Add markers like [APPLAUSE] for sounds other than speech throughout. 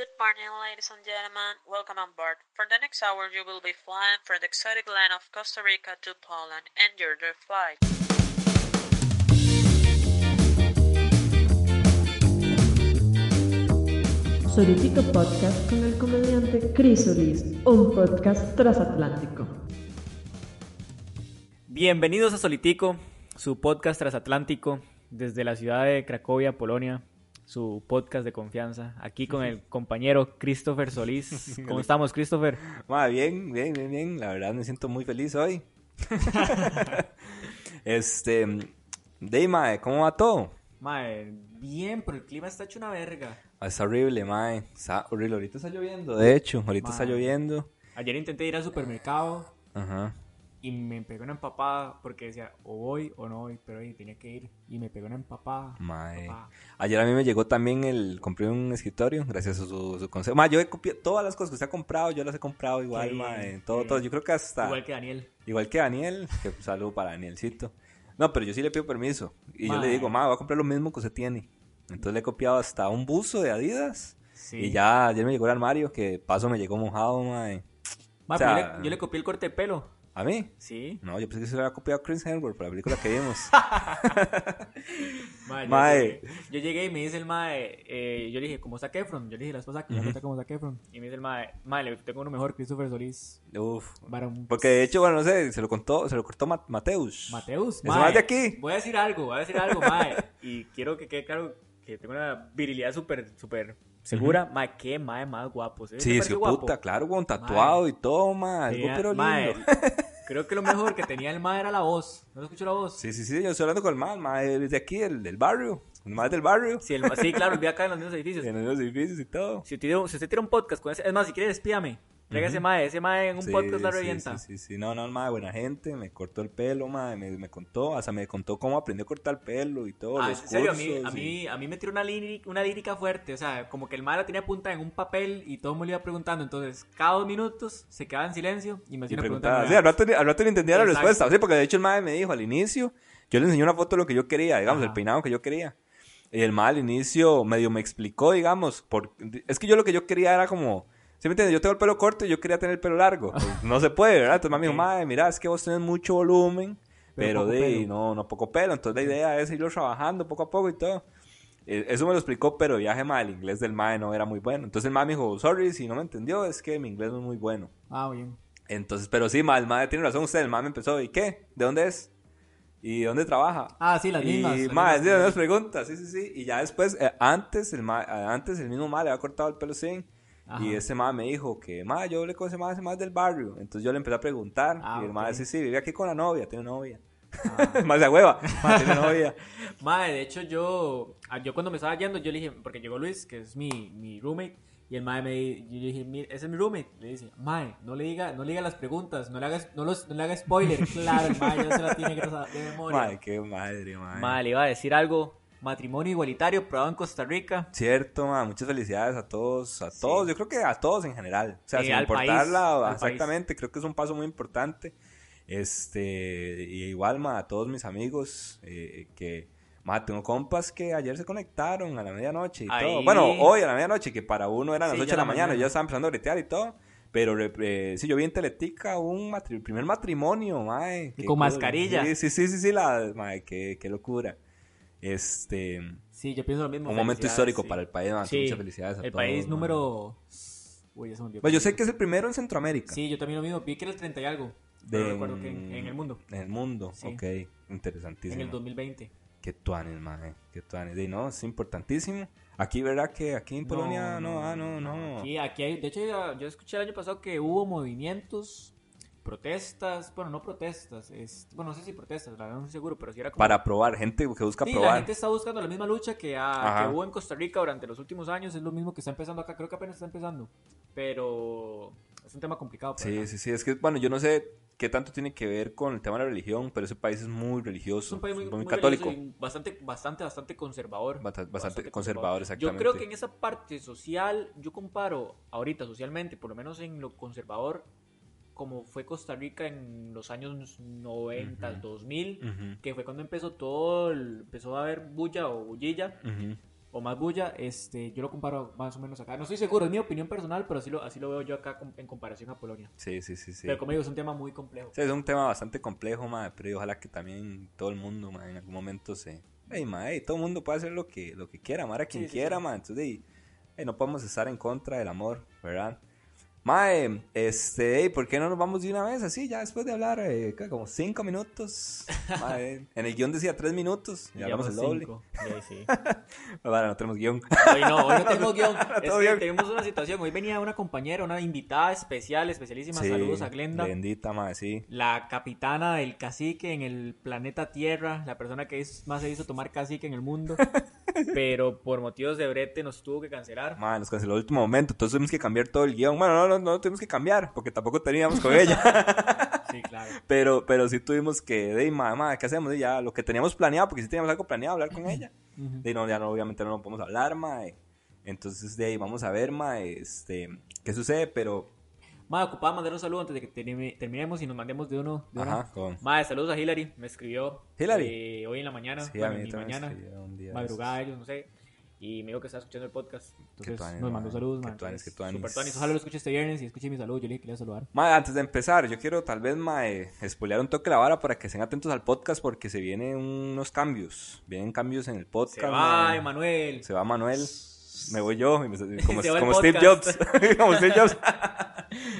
Good morning, ladies and gentlemen. Welcome on board. For the next hour, you will be flying from the exotic land of Costa Rica to Poland. Enjoy the flight. Solitico Podcast con el comediante Chris Solís, un podcast transatlántico. Bienvenidos a Solitico, su podcast transatlántico desde la ciudad de Cracovia, Polonia, su podcast de confianza, aquí con el compañero Christopher Solís. [LAUGHS] ¿Cómo estamos, Christopher? Ma, bien, bien, bien, bien. La verdad me siento muy feliz hoy. [LAUGHS] este, Deima, ¿cómo va todo? Mae, bien, pero el clima está hecho una verga. Ah, Está horrible, mae. Está horrible. Ahorita está lloviendo, de hecho. Ahorita está Mae. lloviendo. Ayer intenté ir al supermercado Ajá. Y me pegó una empapada porque decía o voy o no voy, pero ahí tenía que ir y me pegó una empapada. Mae. Empapada. Ayer a mí me llegó también el... Compré un escritorio, gracias a su, su consejo. Ma, yo he copiado... Todas las cosas que usted ha comprado, yo las he comprado igual, Sí, mae. Todo, sí. todo. Yo creo que hasta... Igual que Daniel. Igual que Daniel, que saludo para Danielcito. No, pero yo sí le pido permiso. Y yo Mae. le digo, ma, voy a comprar lo mismo que usted tiene. Entonces le he copiado hasta un buzo de Adidas. Sí. Y ya ayer me llegó el armario, que paso me llegó mojado, mae. Mae, o sea- pero yo, le, yo le copié el corte de pelo. ¿A mí? Sí. No, yo pensé que se lo había copiado Chris Hemsworth para la película que vimos. [LAUGHS] Mae, yo, Mae. llegué, yo llegué y me dice el mae, eh, yo le dije, ¿cómo está Efron? Yo le dije, la esposa que Ujú. está como Zac Efron. Y me dice el mae, mae, le tengo uno mejor, Christopher Solís. Uf. Varón. Porque de hecho, bueno, no sé, se lo contó, se lo cortó Ma- Mateus. Mateus, Ese mae de aquí. Voy a decir algo, voy a decir algo, mae. Y quiero que quede claro que tengo una virilidad súper, súper segura. Mae, qué mae más guapo. ¿sí? ¿Te Sí, sí, guapo? puta, claro, con tatuado y todo, ma. Algo Tenía- pero lindo. mae, [LAUGHS] creo que lo mejor que tenía el mae era la voz. ¿No escuchó la voz? Sí, sí, sí, yo estoy hablando con el man, ma, es de aquí, el del barrio. El más del barrio. Sí, el sí, claro, [LAUGHS] vive acá en los mismos edificios. En los edificios y todo. Si usted, si usted tiene un podcast con ese, es más, si quiere despídame. Traiga ese mae, ese mae en un Sí, podcast la revienta. Sí, sí, sí, no, no, ma, buena gente, me cortó el pelo, ma, me, me contó, hasta me contó cómo aprendió a cortar el pelo y todo, Ah, los en serio, a mí, cursos a y- mí, a mí me tiró una, lírica, una lírica fuerte, o sea, como que el mae la tenía apuntada en un papel y todo el mundo le iba preguntando, entonces cada dos minutos se quedaba en silencio y me Y hacía una pregunta. sí, al rato, al rato le entendía la Exacto. respuesta, sí, porque de hecho el madre me dijo al inicio, yo le enseñé una foto de lo que yo quería, digamos, Ajá. el peinado que yo quería. Y el madre al inicio medio me explicó, digamos, por, es que yo lo que yo quería era como, ¿sí me entiendes? Yo tengo el pelo corto y yo quería tener el pelo largo. Pues, no se puede, ¿verdad? Entonces mami dijo, madre, mira, es que vos tenés mucho volumen, Pero pero, de, pelo". no, no poco pelo. Entonces la idea es irlo trabajando poco a poco y todo. Eh, Eso me lo explicó, pero viaje mal, el inglés del mae no era muy bueno. Entonces el mae me dijo, sorry, si no me entendió, es que mi inglés no es muy bueno. Ah, bien. Entonces, pero sí, ma, el madre tiene razón usted, el me empezó, ¿y qué? ¿De dónde es? ¿Y dónde trabaja? Ah, sí, las mismas. y ma, sí, las preguntas, sí, sí, sí. Y ya después, eh, antes, el ma, eh, antes el mismo madre le había cortado el pelo sin. Ajá. Y ese madre me dijo que, ma, yo le conocí más, más del barrio. Entonces yo le empecé a preguntar. Ah, y el madre, ok. sí, sí, vive aquí con la novia, tiene novia. Ah. [LAUGHS] más de hueva, ma, tiene [LAUGHS] novia. Mae, de hecho yo, ah, yo cuando me estaba yendo, yo le dije, porque llegó Luis, que es mi, mi roommate, y el mae me di- yo le dije, "Mira, ese es mi roommate. Le dice, mae, no le diga, no le diga las preguntas, no le hagas, no, los, no le haga spoiler. [LAUGHS] Claro, el mae ya se la tiene que de memoria. Madre, qué madre, madre. Mae, le iba a decir algo, matrimonio igualitario probado en Costa Rica. Cierto, ma, muchas felicidades a todos, a todos, yo creo que a todos en general. O sea, Eh, sin importarla, país, exactamente, creo que es un paso muy importante. Este, y igual, ma, a todos mis amigos, eh, que, ma, tengo compas que ayer se conectaron a la medianoche y Ahí. todo. Bueno, hoy a la medianoche, que para uno eran las Sí, 8 ya de la la mañana, mañana. ya estaba empezando a bretear y todo. Pero eh, sí, yo vi en Teletica un matri- primer matrimonio, mae. Con mascarilla. Sí, sí, sí, sí, sí, la, mae, qué, qué locura. Este, Sí, yo pienso lo mismo. un momento histórico sí. para el país, ma, Sí, muchas felicidades a El todos. país ma. número... Uy, ya se me olvidó. Bueno, yo sé que es el primero en Centroamérica. Sí, yo también lo mismo, vi que era el 30 y algo. De- No recuerdo que en, en el mundo, En el mundo, Sí. ok. Interesantísimo. en el 2020. Qué tuanes, mae. Qué tuanes. Y no, es importantísimo. Aquí, ¿verdad? Que aquí en Polonia, no, ah, no, no. Aquí, aquí hay, de hecho, ya- yo escuché el año pasado que hubo movimientos, protestas, bueno, no protestas, es, bueno, no sé si protestas, la verdad no estoy seguro, pero sí era como... Para probar, gente que busca Sí, la probar. gente está buscando la misma lucha que, Ajá. que hubo en Costa Rica durante los últimos años, es lo mismo que está empezando acá, creo que apenas está empezando, pero es un tema complicado. por Sí, acá. sí, sí. Es que, bueno, yo no sé qué tanto tiene que ver con el tema de la religión, pero ese país es muy religioso. Es un país muy, muy católico. religioso y bastante, bastante, bastante conservador. Basta- bastante conservador, Yo exactamente. creo que en esa parte social, yo comparo ahorita socialmente, por lo menos en lo conservador, como fue Costa Rica en los años 90, Ujú. 2000, Ujú, que fue cuando empezó todo, el- empezó a haber bulla o bullilla. ujú. o más bulla, este, yo lo comparo más o menos acá. No estoy seguro, es mi opinión personal, pero así lo, así lo veo yo acá en comparación a Polonia. Sí, sí, sí, sí. Pero como digo, es un tema muy complejo. Sí, es un tema bastante complejo, mae, pero ojalá que también todo el mundo, mae, en algún momento se... Ey, mae, ey, todo el mundo puede hacer lo que, lo que quiera, amar a quien Sí, quiera, sí. mae. Entonces, ey, ey, no podemos estar en contra del amor, ¿verdad? Mae, este, ¿por qué no nos vamos de una vez así, ya después de hablar, eh, como cinco minutos? [LAUGHS] Mae, en el guion decía tres minutos, y hablamos el doble. ahí sí. [LAUGHS] Bueno, no tenemos guion. Hoy no, hoy no [LAUGHS] tenemos guion. es que tenemos una situación. Hoy venía una compañera, una invitada especial, especialísima. Saludos a Glenda. Glendita, mae, sí. La capitana del cacique en el planeta Tierra, la persona que es- más se hizo tomar cacique en el mundo, pero por motivos de brete nos tuvo que cancelar. Mae, nos canceló el último momento, entonces tuvimos que cambiar todo el guion. Bueno, no, no, no tuvimos que cambiar, porque tampoco teníamos con ella. Sí, claro. [LAUGHS] Pero, pero sí tuvimos que, de mae, ¿qué hacemos? De ya, lo que teníamos planeado, porque sí teníamos algo planeado, hablar con ella. Ujú. De no, ya no, obviamente no lo podemos hablar, mae. Entonces, de ahí, vamos a ver, mae, este, qué sucede, pero, Madre, ocupaba mandar un saludo antes de que termi- terminemos y nos mandemos de uno. De ajá, con... Madre, saludos a Hillary, me escribió. Hillary. eh, hoy en la mañana, Sí, bueno, a mí mañana, un día de madrugada ellos, no sé. Y me dijo que estaba escuchando el podcast. Entonces nos mandó madre, saludos, madre. tuanis, qué Entonces, tuanis. Super tuanis. Ojalá lo escuche este viernes y escuche mi saludo. Yo le dije que le iba a saludar. Mae, antes de empezar, yo quiero tal vez, mae, spoilear un toque la vara para que estén atentos al podcast porque se vienen unos cambios. Vienen cambios en el podcast. Se va. Emanuel. Se va Manuel. Me voy yo. [LAUGHS] Como, [LAUGHS] como Steve. Jobs. como Steve Jobs.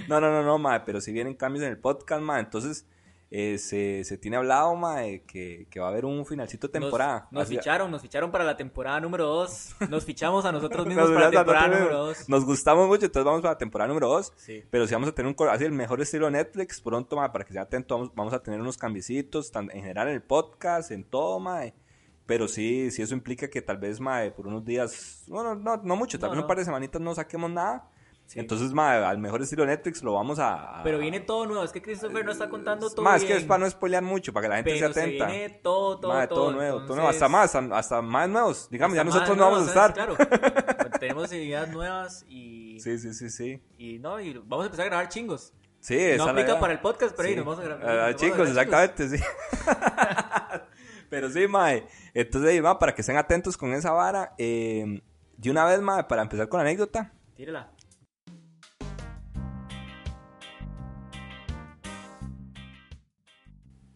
no, no, no, no, mae. Pero si vienen cambios en el podcast, mae. Entonces, eh, se, se tiene hablado, mae, que, que va a haber un finalcito de temporada. Nos, nos Así- ficharon, nos ficharon para la temporada número 2. [LAUGHS] Nos fichamos a nosotros mismos Nos, para la temporada número 2. nos gustamos mucho, entonces vamos para la temporada número 2. Sí. Pero si vamos a tener un así el mejor estilo de Netflix, pronto, mae, para que estén atentos, vamos, vamos a tener unos cambiecitos, tan- en general en el podcast, en todo, mae. Pero sí, sí eso implica que tal vez, mae, por unos días, bueno, no, no mucho, tal No, vez un no. par de semanitas no saquemos nada. Sí. Entonces, mae, al mejor estilo Netflix lo vamos a... Pero viene todo nuevo. Es que Christopher no está contando todo. Más que bien, es para no spoilear mucho, para que la gente pero se atenta. viene todo, todo, Mae, todo. nuevo, todo entonces- nuevo, hasta más, hasta, más nuevos. Digamos, ya hasta nosotros más no vamos a estar. Claro. [LAUGHS] Tenemos ideas nuevas y. Sí, sí, sí, sí. Y no, y vamos a empezar a grabar chingos. Sí, No es aplica para el podcast, pero ahí Sí. nos vamos a grabar. Vamos a chicos, exactamente, sí. [LAUGHS] Pero sí, mae. Entonces, va, para que estén atentos con esa vara. eh, de una vez, mae, para empezar con la anécdota. Tírala.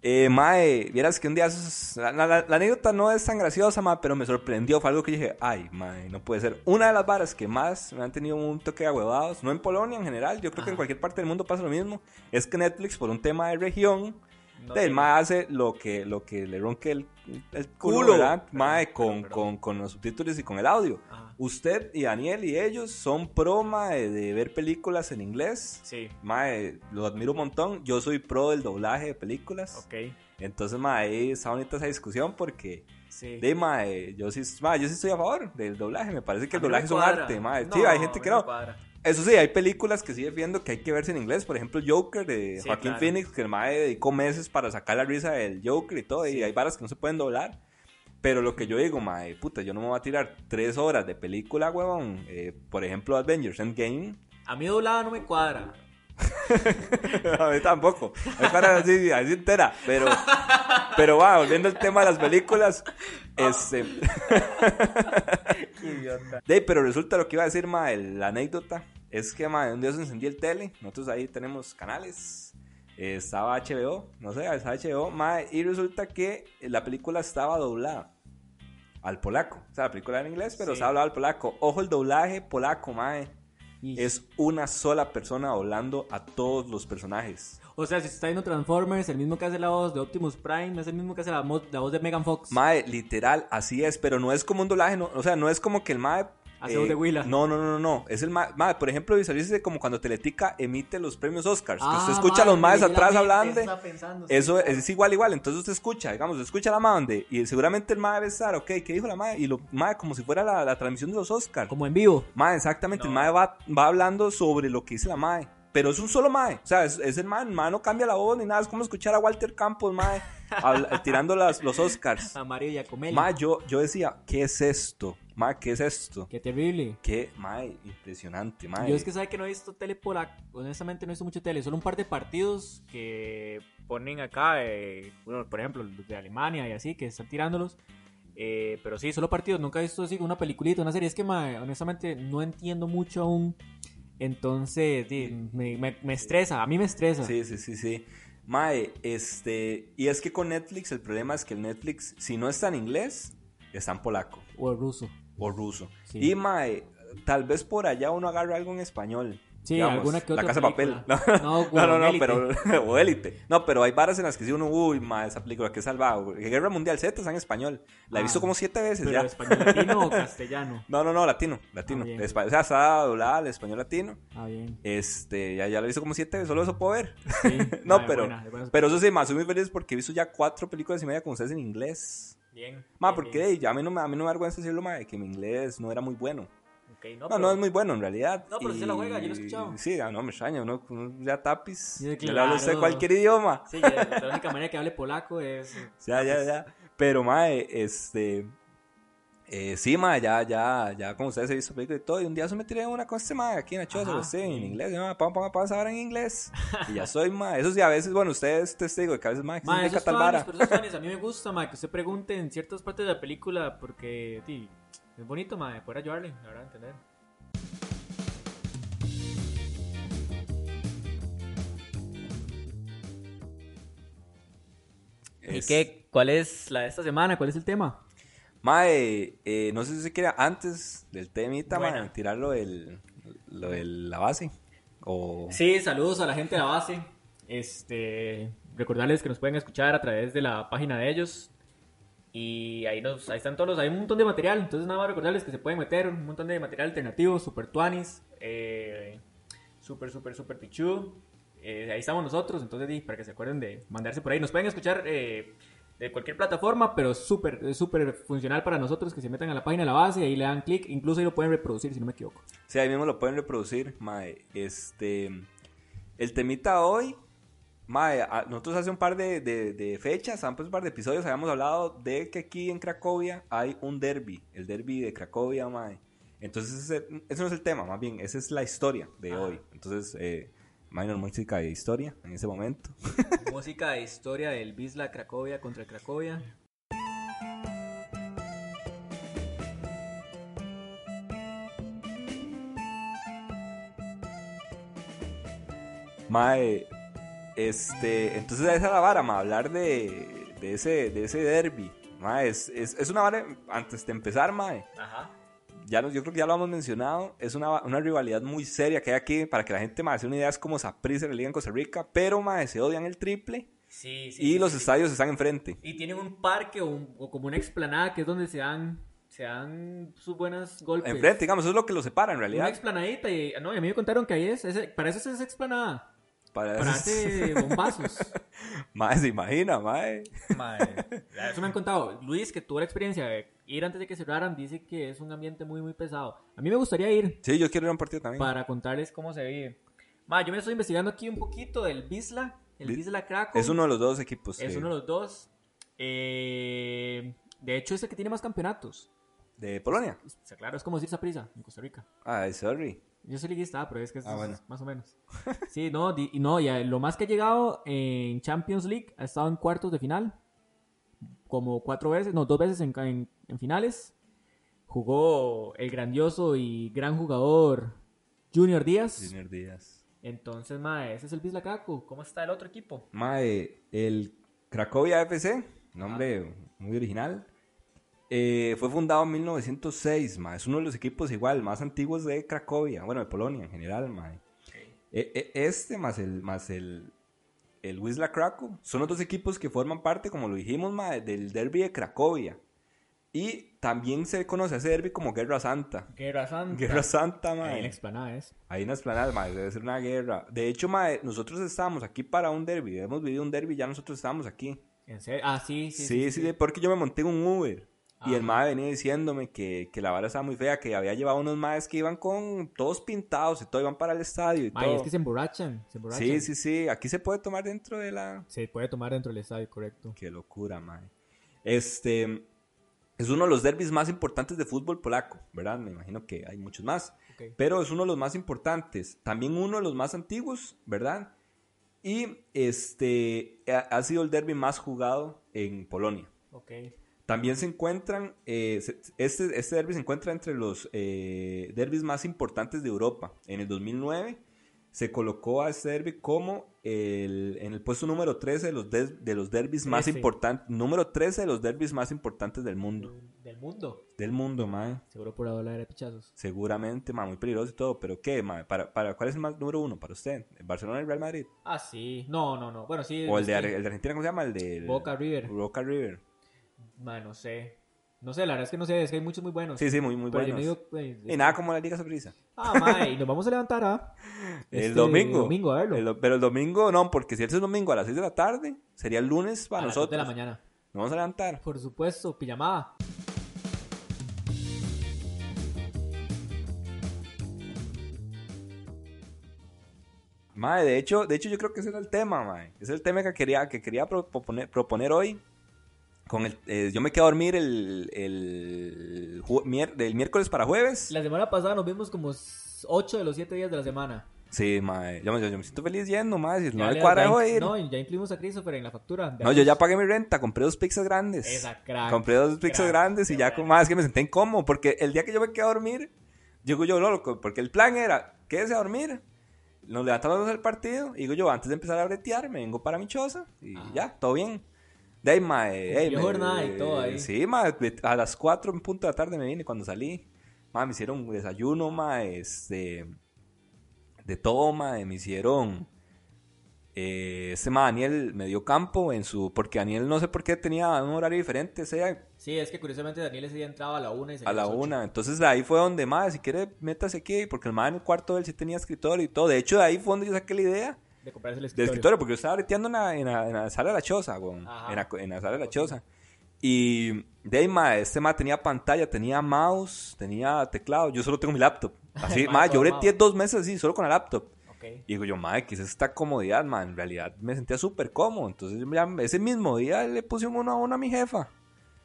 Eh, mae, vieras que un día... La, la- la anécdota no es tan graciosa, mae, pero me sorprendió. Fue algo que dije, ay, mae, no puede ser. Una de las varas que más me han tenido un toque de ahuevados, no en Polonia en general, yo creo que en cualquier parte del mundo pasa lo mismo, es que Netflix, por un tema de región, No tiene- mae hace lo que, lo que le ronque el, el culo, Culo. ¿verdad? Mae, con. Con, con los subtítulos y con el audio. Ajá. Usted y Daniel y ellos son pro, mae, de ver películas en inglés. Sí, Mae, lo admiro un montón. Yo soy pro del doblaje de películas. ok. Entonces, mae, ahí está bonita esa discusión porque... Sí. De, mae, yo sí, mae, yo sí estoy a favor del doblaje. Me parece que el doblaje es un arte, mae. No, sí, hay gente que no. Eso sí, hay películas que sí defiendo que hay que verse en inglés. Por ejemplo, Joker de Sí, Joaquín claro. Phoenix, que el mae dedicó meses para sacar la risa del Joker y todo. Y hay varas que no se pueden doblar. Pero lo que yo digo, mae, puta, yo no me voy a tirar tres horas de película, huevón. Eh, por ejemplo, Avengers Endgame. A mí doblada no me cuadra. [LAUGHS] a mí tampoco. Hay varas así, así entera. Pero, pero va, volviendo al tema de las películas. Este. [LAUGHS] [LAUGHS] De, pero resulta lo que iba a decir, ma, el- la anécdota es que, ma, un día se encendió el tele, nosotros ahí tenemos canales, eh, estaba HBO, no sé, estaba HBO, ma, y resulta que la película estaba doblada al polaco, o sea, la película era en inglés, pero Sí. estaba doblada al polaco. Ojo, el doblaje polaco, ma, Y- es una sola persona doblando a todos los personajes. O sea, si se está viendo Transformers, el mismo que hace la voz de Optimus Prime, es el mismo que hace la, voz de Megan Fox. Mae, literal, así es, pero no es como un doblaje, no, o sea, no es como que el Mae... Hace voz de Willa. No, no, no, no, no, es el Mae, mae, por ejemplo, visualícese como cuando Teletica emite los premios Oscars, que usted Ah, escucha a los mae, Maes atrás hablando, sí. eso es igual, igual, entonces usted escucha, digamos, usted escucha a la Mae donde, y seguramente el Mae debe estar, ok, ¿qué dijo la Mae? Y lo Mae como si fuera la, la transmisión de los Oscars. Como en vivo. Mae, exactamente, el. Mae va, va hablando sobre lo que dice la Mae. Pero es un solo Mae. O sea, es, es el Mae. El Mae no cambia la voz ni nada. Es como escuchar a Walter Campos, Mae, habla- [LAUGHS] tirando las, los Oscars. A Mario Giacomelli. Mae, yo, yo decía, ¿qué es esto? Mae, ¿qué es esto? Qué terrible. Qué, Mae, impresionante, Mae. Yo es que sabe que no he visto tele polaca. Honestamente no he visto mucho tele. Solo un par de partidos que ponen acá. eh, bueno, por ejemplo, los de Alemania y así, que están tirándolos. Eh, pero sí, solo partidos. Nunca he visto así una peliculita, una serie. Es que, mae, honestamente, no entiendo mucho aún. Entonces, di, me, me- me estresa. A mí me estresa. Sí, sí, sí, sí. Mae, este. Y es que con Netflix el problema es que el Netflix, si no está en inglés, está en polaco O el ruso. O ruso. Sí. Y Mae, tal vez por allá uno agarre algo en español. Sí, digamos, alguna que La otra casa de papel. [LAUGHS] No, No, no, no, no, Élite. [LAUGHS] pero. o élite. No, pero hay varas en las que sí uno, uy, mae, esa película que salvado. Guerra Mundial Z está en español. La he Ah. visto como siete veces Pero ya. español latino o [LAUGHS] castellano. No, no, no, latino, latino. Ah, bien. O sea, está doblada al español latino. Ah, bien. Este, ya, ya lo he visto como siete veces, solo eso puedo ver. Sí. No, Ah, pero, buena, pero eso sí, más soy muy feliz porque he visto ya cuatro películas y media con ustedes en inglés. Bien. Ma, bien, porque bien. a mí no me, a mí no me avergüenza decirlo, ma, de que mi inglés no era muy bueno. No, No, pero- no es muy bueno en realidad. No, pero sí la juega, yo lo he escuchado. Sí, ah, no, me extraña, uno, uno ya tapis. Le habla usted cualquier idioma. Sí, ya, la única manera que hable [LAUGHS] polaco es. Ya, ya, ya. Pero, mae, este. Eh, sí, mae, ya, ya, ya, como ustedes he visto películas y todo. Y un día se me tiré una con este mae aquí en la choza, Ajá, usted, en sí. inglés. Y, mae, ponga, ponga, vara en inglés. [LAUGHS] Y ya soy, mae. Eso sí, a veces, bueno, ustedes testigo de que a veces, mae, que Ma, fans, vara. pero esos [LAUGHS] a mí me gusta, ma, que usted pregunte en ciertas partes de la película porque, sí, es bonito, ma, de poder ayudarle, la verdad, entender. ¿Y Es- qué? ¿Cuál es la de esta semana? ¿Cuál es el tema? Mae, eh, no sé si se quiere antes del temita, mae, Buena. tirar lo del, lo de la base. O... Sí, saludos a la gente de la base. Este, recordarles que nos pueden escuchar a través de la página de ellos. Y ahí, nos, ahí están todos los, hay un montón de material. Entonces nada más recordarles que se pueden meter un montón de material alternativo, super tuanis, eh, super, super, super pichu. Eh, ahí estamos nosotros, entonces para que se acuerden de mandarse por ahí. Nos pueden escuchar eh, de cualquier plataforma, pero súper, es súper funcional para nosotros que se metan a la página de la base y ahí le dan clic. Incluso ahí lo pueden reproducir, si no me equivoco. Sí, ahí mismo lo pueden reproducir, mae. Este, el temita hoy, mae, a- nosotros hace un par de, de, de fechas, antes un par de episodios, habíamos hablado de que aquí en Cracovia hay un derby, el derby de Cracovia, mae. Entonces, ese, ese no es el tema, más bien, esa es la historia de Ah. hoy. Entonces, eh, minor música de historia en ese momento. [LAUGHS] Música de historia del Bisla Cracovia contra Cracovia. Mae, este, entonces esa es la vara, mae, hablar de, de ese, de ese derby. Mae, es, es, es una vara, antes de empezar, mae. Ya nos- yo creo que ya lo hemos mencionado, es una, una rivalidad muy seria que hay aquí, para que la gente más se una idea, es como Saprissa y la Liga en Costa Rica, pero mae, se odian el triple Sí, sí. y sí, los estadios están enfrente. Y tienen un parque o, un- o como una explanada que es donde se dan, se dan sus buenas golpes. Enfrente, digamos, eso es lo que los separa en Una realidad. explanadita y, no, y a mí me contaron que ahí es, para eso es esa explanada. Para Para darse bombazos. [LAUGHS] Mae, se imagina, mae. Eso me han contado. Luis, que tuvo la experiencia de ir antes de que cerraran, dice que es un ambiente muy, muy pesado. A mí me gustaría ir Sí, yo quiero ir a un partido también. para contarles cómo se vive. Ma, yo me estoy investigando aquí un poquito del Bisla, el Bi- Bisla Krakow. Es uno de los dos equipos. Es eh, uno de los dos. Eh, de hecho, es el que tiene más campeonatos. De Polonia. O sea, claro, es como decir Saprissa en Costa Rica. Ay, sorry. Yo soy liguista, pero es que es, Ah, bueno. más o menos. Sí, no, di- y no, ya lo más que ha llegado en Champions League ha estado en cuartos de final. Como cuatro veces, no, dos veces en, en- en finales. Jugó el grandioso y gran jugador Junior Díaz. Junior Díaz. Entonces, ma, ese es el Bisla Krakow. ¿Cómo está el otro equipo? Mae, el Cracovia FC, nombre muy original, eh, fue fundado en 1906, mae. Es uno de los equipos igual más antiguos de Cracovia, bueno, de Polonia en general, mae. E- e- Este más el más el el Wisla Krakow son los dos equipos que forman parte, como lo dijimos, mae, del derby de Cracovia. Y también se conoce a ese derby como Guerra Santa. Guerra Santa. Guerra Santa, Ahí en mae. la explanada es. Hay unas planas, mae, debe ser una guerra. De hecho, mae, nosotros estábamos aquí para un derby. Hemos vivido un derby, ya nosotros estábamos aquí. ¿En serio? Ah, sí, sí. Sí, sí, porque yo me monté en un Uber. Y el mae venía diciéndome que, que la vara estaba muy fea, que había llevado unos maes que iban con todos pintados y todo, iban para el estadio y Ma, y todo. es que se emborrachan. Se emborrachan. Sí, sí, sí. Aquí se puede tomar dentro de la. Se puede tomar dentro del estadio, correcto. Qué locura, mae. Este. Es uno de los derbis más importantes de fútbol polaco, ¿verdad? Me imagino que hay muchos más. Pero es uno de los más importantes. También uno de los más antiguos, ¿verdad? Y este ha, sido el derby más jugado en Polonia. Ok. También se encuentran, eh, este, este derby se encuentra entre los eh, derbis más importantes de Europa. En el 2009 se colocó a este derby como el, en el puesto número 13 de los, des- de los derbis más importantes, número 13 de los derbis más importantes del mundo. Del mundo. Del mundo, mae. Seguro por la ola de pichazos. Seguramente, mae, muy peligroso y todo, pero ¿qué, mae? ¿Para, para, ¿Cuál es el más número uno para usted? ¿El ¿Barcelona y Real Madrid? Ah, sí. No, no, no. Bueno, sí. ¿O el de, sí. El de Argentina, cómo se llama? El de Boca River. Boca River. Ma, no sé. No sé, la verdad es que no sé. Es que hay muchos muy buenos. Sí, sí, muy, muy Pero yo buenos. no digo, pues, Y nada como la Liga Saprissa. Ah, ma, y nos vamos a levantar, ¿ah? [LAUGHS] El Este domingo. domingo, a verlo. El pero el domingo no, porque si es el domingo a las 6 de la tarde, sería el lunes para a las nosotros. de la mañana. Nos vamos a levantar. Por supuesto, pijamada. Mae, de hecho, de hecho yo creo que ese era el tema, mae. Ese es el tema que quería, que quería pro- proponer, proponer hoy. Con el, eh, yo me quedé a dormir el, el, mier- del miércoles para jueves. La semana pasada nos vimos como 8 de los 7 días de la semana. Sí, mae. Yo, yo- yo me siento feliz yendo, mae. Si no le- cuadra, ir. No, ya incluimos a Christopher en la factura. No, yo ya pagué mi renta, compré dos pizzas grandes. Esa crack. Compré dos pizzas Crack. grandes y Qué ya más que me senté incómodo. Porque el día que yo me quedé a dormir, digo yo, loco, porque el plan era, quédese a dormir, nos levantamos del partido, y digo yo, antes de empezar a bretear, me vengo para mi choza y Ajá. ya, todo bien. De ahí, mae, Cumplió ey, me- jornada y todo ahí. Sí, mae, a las 4 en punto de la tarde me vine cuando salí. Mae, me hicieron un desayuno, mae, este, de todo, mae, me hicieron... Eh, este Daniel me dio campo en su... Porque Daniel no sé por qué tenía un horario diferente ese día, Sí, es que curiosamente Daniel ese día entraba a la 1 y se a la una. Entonces ahí fue donde, madre, si quiere, métase aquí, porque el madre en el cuarto de él sí tenía escritorio y todo. De hecho, de ahí fue donde yo saqué la idea De comprarse el del escritorio. escritorio, porque yo estaba breteando en la, en la, en la sala de la choza. En la, en la sala de la choza. Y de ahí, este madre tenía pantalla, tenía mouse, tenía teclado. Yo solo tengo mi laptop. [LAUGHS] Así, madre, yo breteé dos meses así, solo con el laptop. Ok. Y digo yo, madre, ¿qué es esta comodidad, madre? En realidad me sentía súper cómodo. Entonces, ya ese mismo día le puse un uno a uno a mi jefa.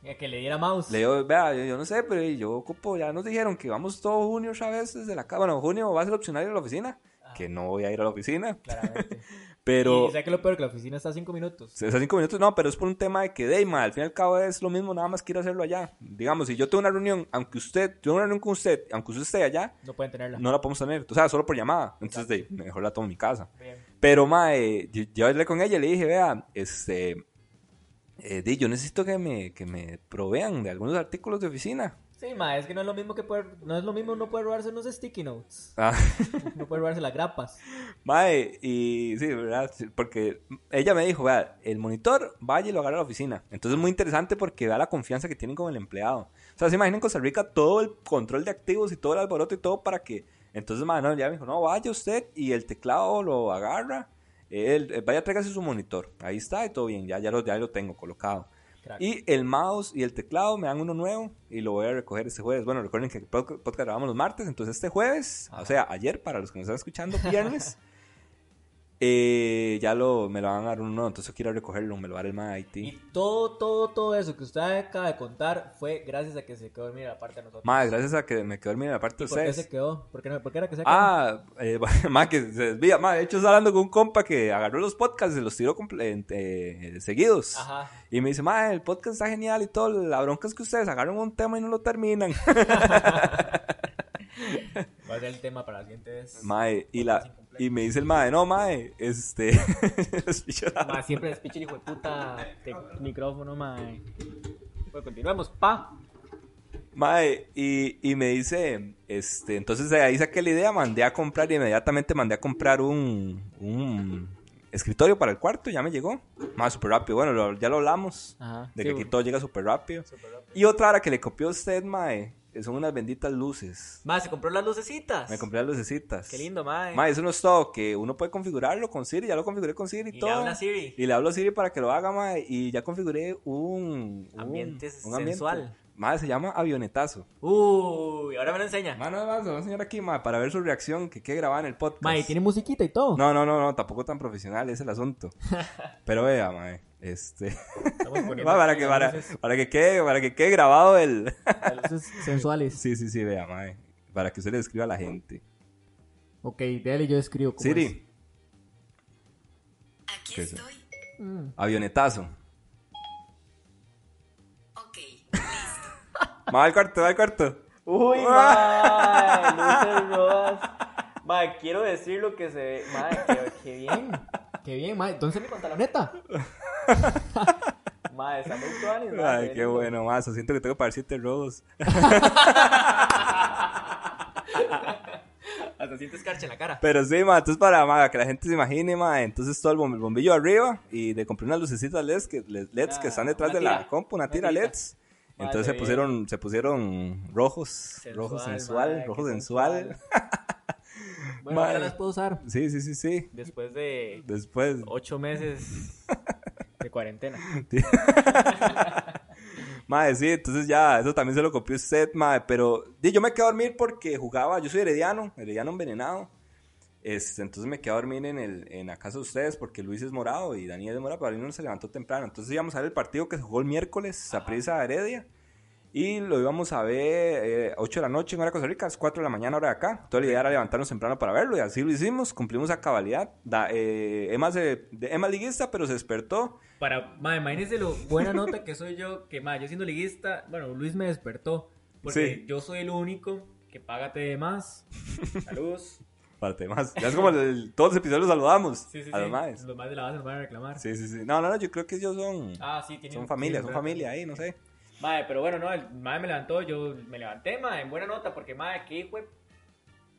Que le diera mouse. Le digo, vea, yo, yo no sé, pero yo ocupo, ya nos dijeron que vamos todo junio otra vez desde la casa. Bueno, junio va a ser opcional a la oficina, que no voy a ir a la oficina. Claramente. [LAUGHS] Pero, Y sé que lo peor que la oficina está a 5 minutos. esos cinco minutos, no, pero es por un tema de que, Deima, al fin y al cabo es lo mismo, nada más quiero hacerlo allá. Digamos, si yo tengo una reunión, aunque usted, tengo una reunión con usted, aunque usted esté allá, No pueden tenerla. no la podemos tener, o sea, solo por llamada. Entonces, de, mejor la tomo en mi casa. Bien. Pero, mae, yo, yo hablé con ella y le dije, vea, este, eh, di, yo necesito que me, que me provean de algunos artículos de oficina. Sí, ma, es que no es lo mismo que poder, no es lo mismo no poder robarse unos sticky notes. Ah. [LAUGHS] No poder robarse las grapas. Mae, y sí, ¿verdad? Porque ella me dijo, vea, el monitor vaya y lo agarra a la oficina. Entonces es muy interesante porque vea la confianza que tienen con el empleado. O sea, se imagina en Costa Rica todo el control de activos y todo el alboroto y todo para que... Entonces, mae, no, ya me dijo, no, vaya usted y el teclado lo agarra. Él, eh, vaya, tráigase su monitor. Ahí está y todo bien, ya, ya, lo, ya lo tengo colocado. Crack. Y el mouse y el teclado me dan uno nuevo y lo voy a recoger este jueves. Bueno, recuerden que el pod- podcast grabamos los martes, entonces este jueves, o sea, ayer para los que nos están escuchando, viernes, [LAUGHS] eh, ya lo, me lo van a dar uno entonces yo quiero recogerlo, me lo va a dar el MAD Y todo, todo, todo eso que usted acaba de contar fue gracias a que se quedó dormida la parte de nosotros. Más, gracias a que me quedó dormida la parte ¿Y de por qué se ustedes. quedó? ¿Por qué, no- por qué era que se quedó? Ah, eh, [LAUGHS] más que se desvía. Más, de hecho, estaba hablando con un compa que agarró los podcasts y los tiró eh, seguidos. Ajá. Y me dice, ma, el podcast está genial y todo. La bronca es que ustedes agarran un tema y no lo terminan. [LAUGHS] Va a ser el tema para la siguiente vez. [LAUGHS] Mae, y, la. Y me dice el mae, no, mae, este... estoy llorando. Ma, siempre es pinche hijo de puta de micrófono, mae. Pues continuemos, pa. Mae, y, y me dice, este, entonces de ahí saqué la idea, mandé a comprar, y inmediatamente mandé a comprar un, un escritorio para el cuarto, ya me llegó. Más súper rápido, bueno, lo- ya lo hablamos, Ajá. de Sí, que aquí todo llega súper rápido. súper rápido. Y otra hora que le copió a usted, mae, son unas benditas luces. Ma, se compró las lucecitas. Me compré las lucecitas. Qué lindo, mae. Mae, eso no es todo, que uno puede configurarlo con Siri, ya lo configuré con Siri y, Y todo. le habla a Siri. Y le hablo a Siri para que lo haga, mae, y ya configuré un... un- Ambiente un ambiente. sensual. Mae, se llama avionetazo. Uy, ahora me lo enseña. Mae, nada más, lo voy a enseñar aquí, mae, para ver su reacción, que quede grabada en el podcast. Ma, y tiene musiquita y todo. No, no, no, no, tampoco tan profesional, es el asunto. [LAUGHS] Pero vea, mae, este... [LAUGHS] Para, aquí que, para, para, que quede, para que quede grabado el... [LAUGHS] luces sensuales. [LAUGHS] sí, sí, sí, vea, mae. Para que usted le escriba a la gente. Ok, déjale yo escribo. ¿cómo Siri, Aquí ¿Qué es eso? estoy. es? Mm. avionetazo. Ok. Va al cuarto, va al cuarto. Uy, mae, luces rojas. Mae, quiero decir lo que se ve. Mae, qué, qué bien. Qué bien, mae. Entonces mi pantaloneta. [LAUGHS] mae, tuanis, mae. Ay, qué bueno, más. Siento que tengo para siete robos. [LAUGHS] Hasta sientes escarcha en la cara. Pero sí, ma, entonces para ma, que la gente se imagine, ma, entonces todo el, bom- el bombillo arriba y le compré unas lucecitas LEDs que, LEDs que Ah, están detrás una de la compu, una Una tira tira. LEDs. Madre Entonces se pusieron, se pusieron rojos, rojo sensual, mae, rojo qué sensual. [LAUGHS] Bueno, las puedo usar. Sí, sí, sí, sí. Después de Después, ocho meses de cuarentena. [LAUGHS] Madre, sí, entonces ya, eso también se lo copió usted, madre, pero di, yo me quedé a dormir porque jugaba, yo soy herediano, herediano envenenado, este, entonces me quedé a dormir en, el, en la casa de ustedes porque Luis es morado y Daniel es morado, pero no se levantó temprano, entonces íbamos a ver el partido que se jugó el miércoles, Saprissa Heredia, y lo íbamos a ver eh, 8 de la noche en hora de Costa Rica, las 4 de la mañana hora de acá, entonces la idea era levantarnos temprano para verlo y así lo hicimos, cumplimos a cabalidad, da, eh, Emma, se, de- Emma liguista, pero se despertó, Para, ma, imagínense lo buena nota que soy yo, que ma, yo siendo liguista, bueno, Luis me despertó, porque Sí. yo soy el único que págate de más. Saludos. Parte más. Ya es como el- todos los episodios los saludamos Sí, sí, a sí. los maes. Los más de la base nos van a reclamar. Sí, sí, sí. No, no, no, yo creo que ellos son, Ah, sí, tienen son familia, son familia ahí, no sé. Madre, pero bueno, no, el madre me levantó, yo me levanté, madre, en buena nota, porque madre, qué fue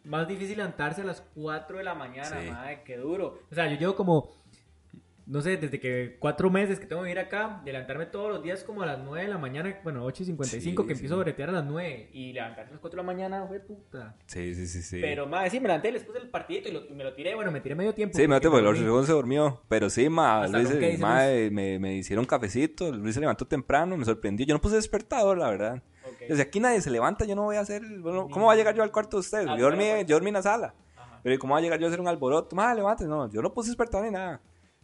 más difícil levantarse a las 4 de la mañana, Sí. madre, qué duro. O sea, yo llevo como, no sé, desde que cuatro meses que tengo que vivir acá, levantarme todos los días como a las 9 de la mañana, bueno, 8 y 55, Sí, que sí. empiezo a bretear a las 9, y levantarse a las 4 de la mañana, fue puta. Sí, sí, sí, sí. Pero madre, sí, me levanté, les puse el partidito y, lo- y me lo tiré, bueno, me tiré medio tiempo. Sí, me porque porque el segundo se durmió. Pero sí, ma, Hasta Luis, me, me hicieron cafecito. Luis se levantó temprano, me sorprendió. Yo no puse despertador, la verdad. Ok. Desde aquí nadie se levanta, yo no voy a hacer. bueno, ¿Cómo va a llegar yo al cuarto de ustedes? Ah, yo, dormí, pues. yo dormí en la sala. Ajá. Pero ¿cómo va a llegar yo a hacer un alboroto? Ma, levante, no, yo no puse despertador ni nada.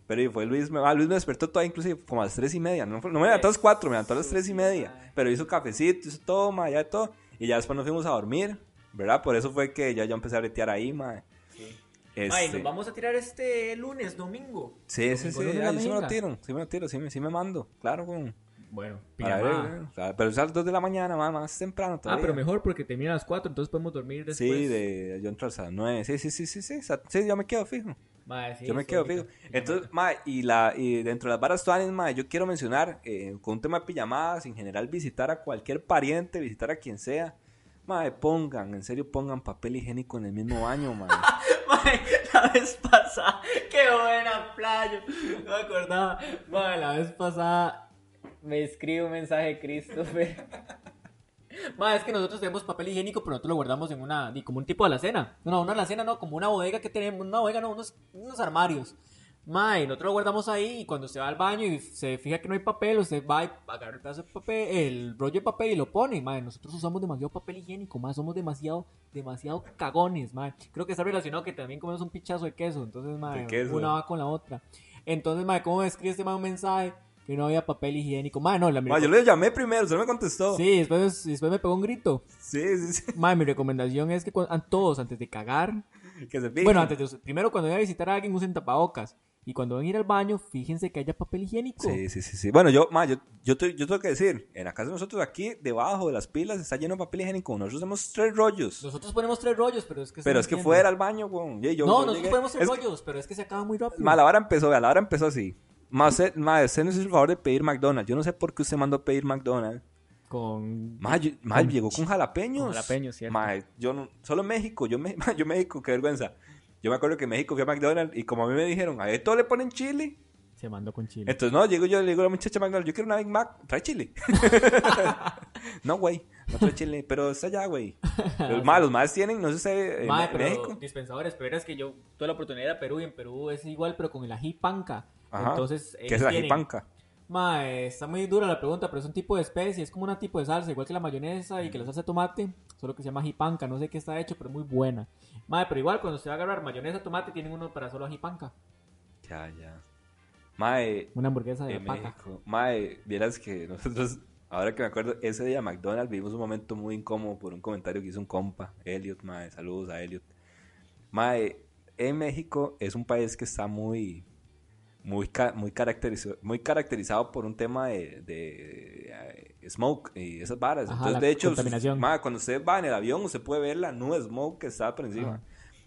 Pero fue Luis, me, ah, Luis me despertó todavía inclusive como a las tres y media. No, no me levantó a las cuatro, me levantó a las tres y media. Pero hizo cafecito, hizo todo, ma, ya todo. Y ya después nos fuimos a dormir, ¿verdad? Por eso fue que ya yo empecé a bretear ahí, ma. Sí. Este, Ay, nos vamos a tirar este lunes, domingo. Sí, sí, Domingo, sí, lunes, la ahí sí me lo tiro, sí me lo tiro, sí me, sí me mando, claro, con... Bueno, pijamada. eh, pero es a las 2 de la mañana, más, más temprano Ah, todavía. pero mejor porque termina a las 4, entonces podemos dormir después. Sí, de, yo entro a las 9, sí, sí, sí, sí, sí, sí, yo me quedo fijo, Mae, sí, yo me quedo fijo. Entonces, ma, y, la, y dentro de las varas tuanes, ma, yo quiero mencionar, eh, con un tema de pijamadas, en general, visitar a cualquier pariente, visitar a quien sea, ma, pongan, en serio, pongan papel higiénico en el mismo baño, ma. [LAUGHS] Mae, la vez pasada, qué buena playa. No me acordaba. Mae, la vez pasada me escribe un mensaje Christopher. Mae, es que nosotros tenemos papel higiénico, pero nosotros lo guardamos en una, como un tipo de alacena. No, no, una alacena no, como una bodega que tenemos, una bodega no, unos, unos armarios. Mae, nosotros lo guardamos ahí y cuando se va al baño y se fija que no hay papel, usted va y agarra el pedazo de papel, el rollo de papel y lo pone. Mae, nosotros usamos demasiado papel higiénico, mae, somos demasiado, demasiado cagones, mae. Creo que está relacionado que también comemos un pichazo de queso, entonces, De queso. una va con la otra. Entonces, mae, ¿cómo me escribe este mae un mensaje que no había papel higiénico? Mae, no, la Ma, yo le llamé primero, usted me contestó. Sí, después, después me pegó un grito. sí, sí, sí, Mae, mi recomendación es que a todos, antes de cagar, que se bueno, antes de, primero cuando vayan a visitar a alguien usen tapabocas. Y cuando van a ir al baño, fíjense que haya papel higiénico. Sí, sí, sí, sí. Bueno, yo, ma, yo, yo, te- yo tengo que decir, en la casa de nosotros aquí, debajo de las pilas, está lleno de papel higiénico. Nosotros tenemos tres rollos. Nosotros ponemos tres rollos, pero es que... pero es que fuera al baño, weón. Yo, no, nosotros llegué- ponemos tres es rollos, pero es que se acaba muy rápido. Ma, la vara empezó, la vara empezó así. Usted, ma, usted nos hizo el favor de pedir McDonald's. Yo no sé por qué usted mandó a pedir McDonald's. Con... Con- llegó con jalapeños. con jalapeños, cierto. Ma, yo no, solo México, yo, me, [LAUGHS] yo México, qué vergüenza. Yo me acuerdo que en México fui a McDonald's y como a mí me dijeron, a esto le ponen chile. Se mandó con chile. Entonces, no, llego yo, le digo a la muchacha McDonald's, yo quiero una Big Mac, trae chile. [LAUGHS] [LAUGHS] no, güey, no trae chile, pero está allá, güey. Los más, los más tienen, no sé si en pero México. dispensadores, pero es que yo tuve la oportunidad de ir a Perú y en Perú es igual, pero con el ají panca. Ajá. Entonces, ¿Qué es la jipanca? Mae, está muy dura la pregunta, pero es un tipo de especie, es como un tipo de salsa, igual que la mayonesa y que la salsa de tomate, solo que se llama ajipanca, no sé qué está hecho, pero muy buena. Mae, pero igual cuando se va a agarrar mayonesa, tomate, tienen uno para solo ajipanca, Ya, ya. Mae, una hamburguesa de. México. Mae, vieras que nosotros, ahora que me acuerdo, ese día McDonald's vivimos un momento muy incómodo por un comentario que hizo un compa, Elliot, mae, saludos a Elliot. Mae, en México es un país que está muy, muy, ca- muy, caracterizado, muy caracterizado por un tema de, de, eh, smoke y esas varas. Ajá, Entonces, de hecho, ma, cuando usted va en el avión, usted puede ver la nube de smoke que está por encima.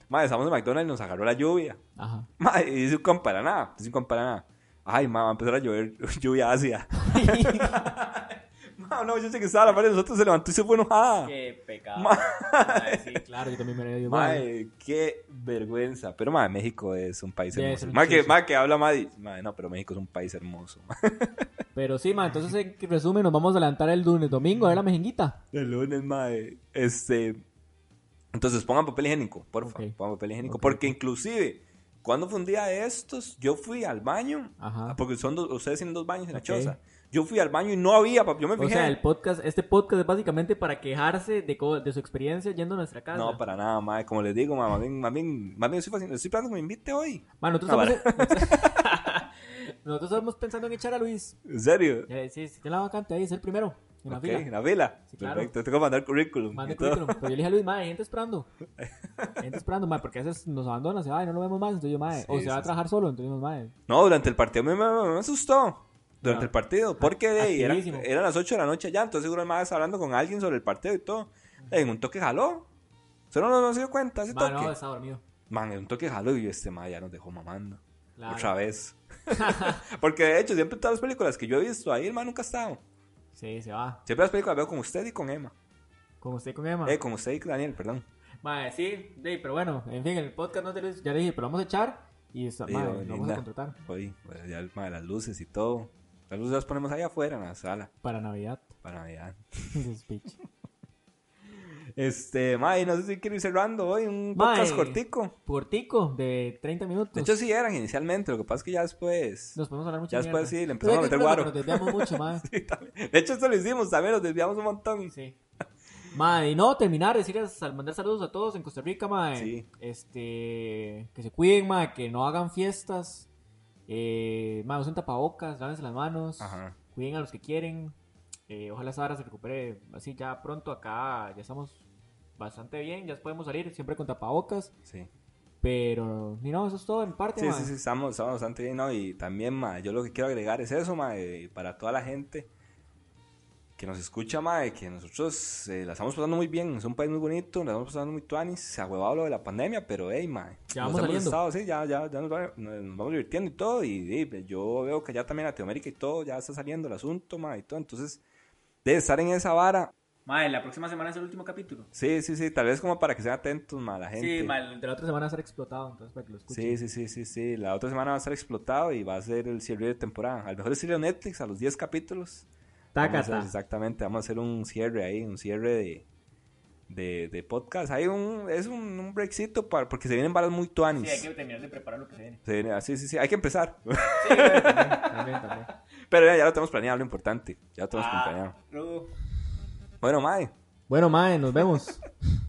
Ma, estamos en McDonald's y nos agarró la lluvia. Ajá. Ma, y dice un compa para nada, dice un compa para nada. Ay, ma, va a empezar a llover [LAUGHS] lluvia ácida. [LAUGHS] [LAUGHS] Ma, [LAUGHS] no, yo sé que estaba a la par de nosotros, se levantó y se fue enojada. Qué pecado. Ma- Mae, sí, [LAUGHS] claro, yo también me lo digo. Mae, qué vergüenza. Pero, mae, México es un país hermoso. Mae, que, mae, que habla Maddy. Mae, no, pero México es un país hermoso. [LAUGHS] Pero sí, ma, entonces en resumen nos vamos a adelantar el lunes, domingo, a ver la mejenguita. El lunes, mae. Este. Entonces, pongan papel higiénico, por favor. Ok. Pongan papel higiénico. Porque, inclusive, cuando fue un día de estos, yo fui al baño. Ajá. Porque son dos, ustedes tienen dos baños en la choza. Yo fui al baño y no había, yo me O fijé. sea, el podcast, este podcast es básicamente para quejarse de, de su experiencia yendo a nuestra casa. No, para nada, mae. Como les digo, mae, más bien, más bien, más bien estoy, estoy esperando que me invite hoy. Ma, nosotros, No, estamos, [LAUGHS] [LAUGHS] nosotros estamos pensando en echar a Luis. ¿En serio? Eh, sí, si tiene la vacante ahí, es el primero. En la Ok, fila. en la fila. Sí, claro. Perfecto, tengo que mandar currículum. Mande currículum. Pero yo le dije a Luis, madre, hay gente esperando. [LAUGHS] Hay gente esperando, madre, porque a veces nos abandona, se va y no lo vemos más. Entonces yo, madre, o Sí, se va sí, a trabajar solo, entonces yo, madre. No, durante el partido me, me, me asustó. Durante Ah. el partido. Porque de ahí eran, Activísimo. eran las 8 de la noche ya. Entonces seguro más hablando con alguien sobre el partido y todo. En un toque jaló. ¿Usted no, no se dio cuenta ese Madre, toque? no, está dormido. Man, en un toque jaló y este ma ya nos dejó mamando. Claro. Otra vez. [LAUGHS] [LAUGHS] Porque de hecho, siempre todas las películas que yo he visto, ahí el man nunca ha estado. Sí, se va. Siempre las películas veo con usted y con Emma. Con usted y con Emma. Eh, con usted y con Daniel, perdón. Madre, sí, de, pero bueno, en fin, el podcast no te lo ya le dije, pero vamos a echar y está, Sí, madre, lo vamos a contratar pues, ya el ma de las luces y todo. Las luces las ponemos ahí afuera en la sala. para Navidad. Para Navidad. [LAUGHS] [LAUGHS] Este, May, no sé si quiero ir cerrando hoy un podcast cortico. Cortico, de 30 minutos. De hecho, sí eran inicialmente, lo que pasa es que ya después. nos podemos hablar mucho Ya después mierda. sí, le empezamos a meter guaro. Nos desviamos mucho. [LAUGHS] Sí, también. De hecho, esto lo hicimos también, nos desviamos un montón. Sí. Madre, y no, terminar, decirles, al mandar saludos a todos en Costa Rica, madre. Sí. Este, que se cuiden, madre, que no hagan fiestas. Eh, madre, usen tapabocas, lávense las manos. Ajá. Cuiden a los que quieren. Eh, ojalá Sara se recupere así ya pronto. Acá ya estamos bastante bien, ya podemos salir siempre con tapabocas. Sí. Pero, ni no, eso es todo en parte, Sí, sí, sí, estamos, estamos bastante bien, ¿no? Y también, ma, yo lo que quiero agregar es eso, ma, para toda la gente que nos escucha, ma, de que nosotros eh, la estamos pasando muy bien, es un país muy bonito, la estamos pasando muy tuanis, se ha huevado lo de la pandemia, pero, hey, ma, Ya nos vamos hemos saliendo. estado, sí, ya, ya, ya nos, va- nos- vamos divirtiendo y todo, y, y yo veo que ya también Latinoamérica y todo, ya está saliendo el asunto, ma, y todo, entonces, de estar en esa vara, Madre, la próxima semana es el último capítulo. sí, sí, sí, tal vez como para que sean atentos, ma, la gente. Sí, madre, el de la otra semana va a ser explotado, entonces para que lo escuchen. Sí, sí, sí, sí, sí. La otra semana va a estar explotado y va a ser el cierre de temporada. Al mejor estilo Netflix, a los 10 capítulos. Vamos hacer- exactamente, vamos a hacer un cierre ahí, un cierre de, de, de podcast. Hay un, es un, un breakcito para, porque se vienen balas muy tuanis. Sí, hay que terminar de preparar lo que se viene. Se viene- ah, sí, sí, sí, hay que empezar. Sí, también, también, también. [LAUGHS] Pero ya, ya lo tenemos planeado, lo importante. Ya lo tenemos Ah, planeado. Bueno, Mae, Bueno, mae, nos vemos. [LAUGHS]